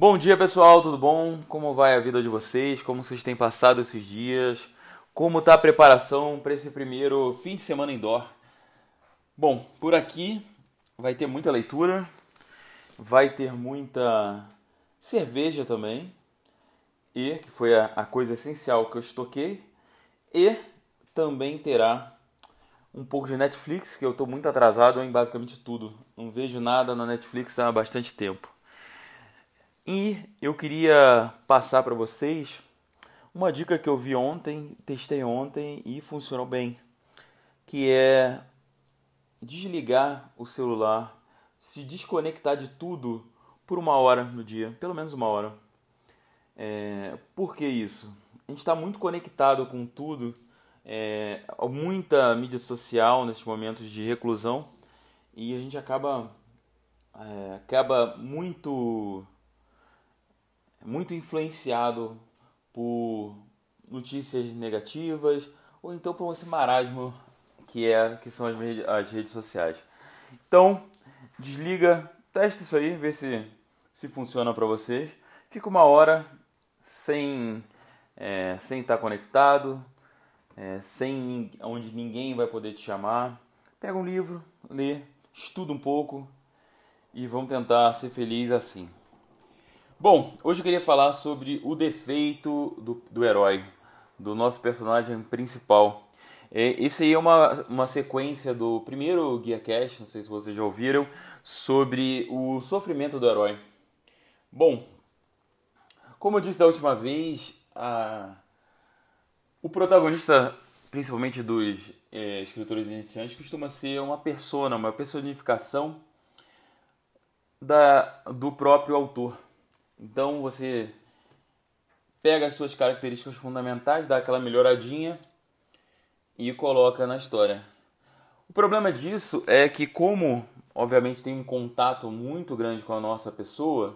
Bom dia pessoal, tudo bom? Como vai a vida de vocês? Como vocês têm passado esses dias? Como está a preparação para esse primeiro fim de semana indoor? Bom, por aqui vai ter muita leitura, vai ter muita cerveja também, e que foi a, a coisa essencial que eu estoquei, e também terá um pouco de Netflix, que eu estou muito atrasado em basicamente tudo. Não vejo nada na Netflix há bastante tempo. E eu queria passar para vocês uma dica que eu vi ontem, testei ontem e funcionou bem, que é desligar o celular, se desconectar de tudo por uma hora no dia, pelo menos uma hora. É, por que isso? A gente está muito conectado com tudo, é, muita mídia social nesses momentos de reclusão e a gente acaba é, acaba muito muito influenciado por notícias negativas ou então por esse marasmo que é que são as, as redes sociais. Então, desliga, testa isso aí, vê se se funciona para vocês. Fica uma hora sem é, sem estar conectado, é, sem onde ninguém vai poder te chamar. Pega um livro, lê, estuda um pouco e vamos tentar ser feliz assim. Bom, hoje eu queria falar sobre o defeito do, do herói, do nosso personagem principal. É, esse aí é uma, uma sequência do primeiro Guia Cash, não sei se vocês já ouviram, sobre o sofrimento do herói. Bom, como eu disse da última vez, a... o protagonista, principalmente dos é, escritores iniciantes, costuma ser uma persona, uma personificação da, do próprio autor. Então você pega as suas características fundamentais, dá aquela melhoradinha e coloca na história. O problema disso é que, como obviamente tem um contato muito grande com a nossa pessoa,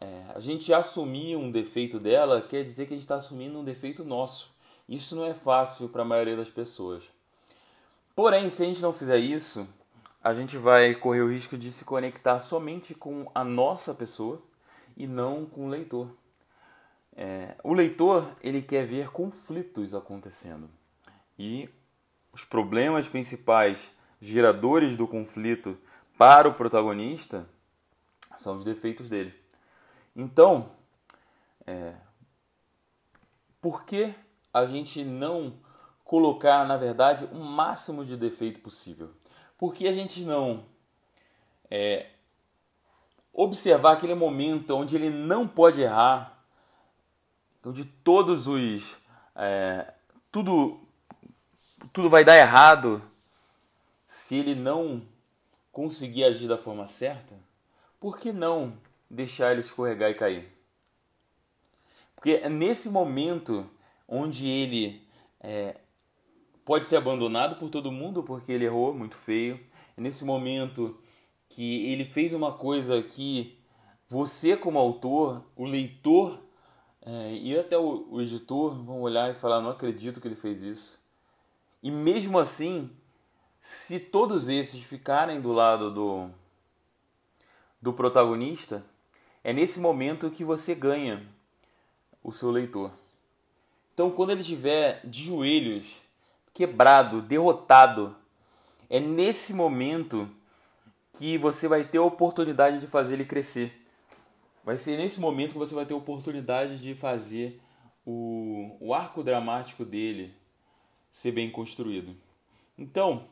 é, a gente assumir um defeito dela quer dizer que a gente está assumindo um defeito nosso. Isso não é fácil para a maioria das pessoas. Porém, se a gente não fizer isso, a gente vai correr o risco de se conectar somente com a nossa pessoa e não com o leitor. É, o leitor ele quer ver conflitos acontecendo e os problemas principais geradores do conflito para o protagonista são os defeitos dele. Então, é, por que a gente não colocar, na verdade, o máximo de defeito possível? Por que a gente não é, observar aquele momento onde ele não pode errar, onde todos os é, tudo tudo vai dar errado se ele não conseguir agir da forma certa? Por que não deixar ele escorregar e cair? Porque é nesse momento onde ele é, pode ser abandonado por todo mundo porque ele errou muito feio. É nesse momento que ele fez uma coisa que você, como autor, o leitor é, e até o, o editor vão olhar e falar: não acredito que ele fez isso. E mesmo assim, se todos esses ficarem do lado do, do protagonista, é nesse momento que você ganha o seu leitor. Então, quando ele estiver de joelhos, quebrado, derrotado, é nesse momento que você vai ter a oportunidade de fazer ele crescer. Vai ser nesse momento que você vai ter a oportunidade de fazer o, o arco dramático dele ser bem construído. Então,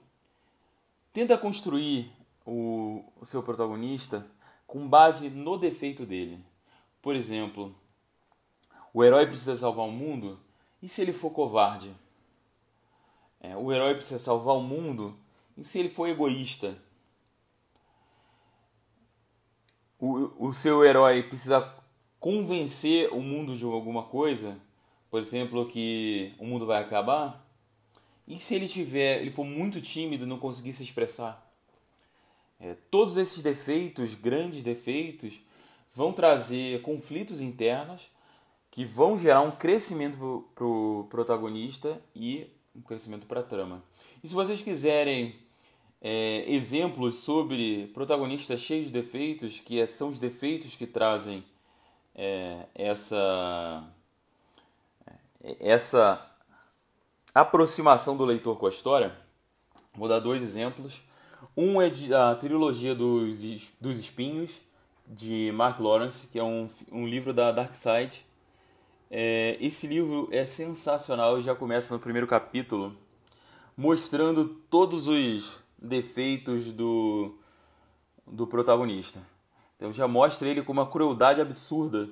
tenta construir o, o seu protagonista com base no defeito dele. Por exemplo, o herói precisa salvar o mundo, e se ele for covarde? É, o herói precisa salvar o mundo, e se ele for egoísta? O, o seu herói precisa convencer o mundo de alguma coisa, por exemplo, que o mundo vai acabar, e se ele tiver, ele for muito tímido, não conseguir se expressar? É, todos esses defeitos, grandes defeitos, vão trazer conflitos internos que vão gerar um crescimento para o pro protagonista e um crescimento para a trama. E se vocês quiserem é, exemplos sobre protagonistas cheios de defeitos, que é, são os defeitos que trazem é, essa é, essa aproximação do leitor com a história, vou dar dois exemplos. Um é de, a trilogia dos, dos espinhos, de Mark Lawrence, que é um, um livro da Dark Side. É, esse livro é sensacional, já começa no primeiro capítulo, mostrando todos os defeitos do, do protagonista. Então já mostra ele com uma crueldade absurda,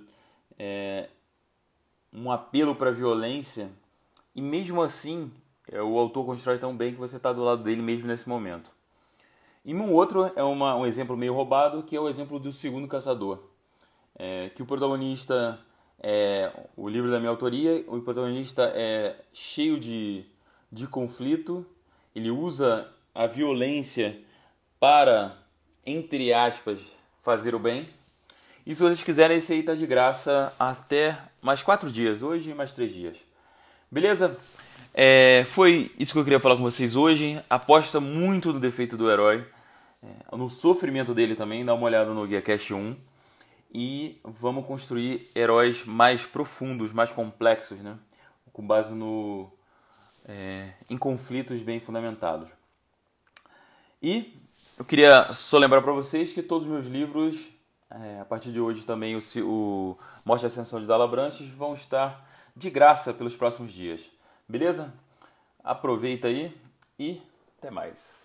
é, um apelo para violência, e mesmo assim é, o autor constrói tão bem que você está do lado dele mesmo nesse momento. E um outro é uma, um exemplo meio roubado, que é o exemplo do segundo caçador. É, que o protagonista é o livro da minha autoria, o protagonista é cheio de, de conflito, ele usa a violência para, entre aspas, fazer o bem. E se vocês quiserem, esse aí tá de graça até mais quatro dias, hoje e mais três dias. Beleza? É, foi isso que eu queria falar com vocês hoje. Aposta muito no defeito do herói, é, no sofrimento dele também. Dá uma olhada no Guia Cast 1. E vamos construir heróis mais profundos, mais complexos, né? com base no, é, em conflitos bem fundamentados. E eu queria só lembrar para vocês que todos os meus livros, é, a partir de hoje também o, o Morte e Ascensão de Dala Branches, vão estar de graça pelos próximos dias. Beleza? Aproveita aí e até mais.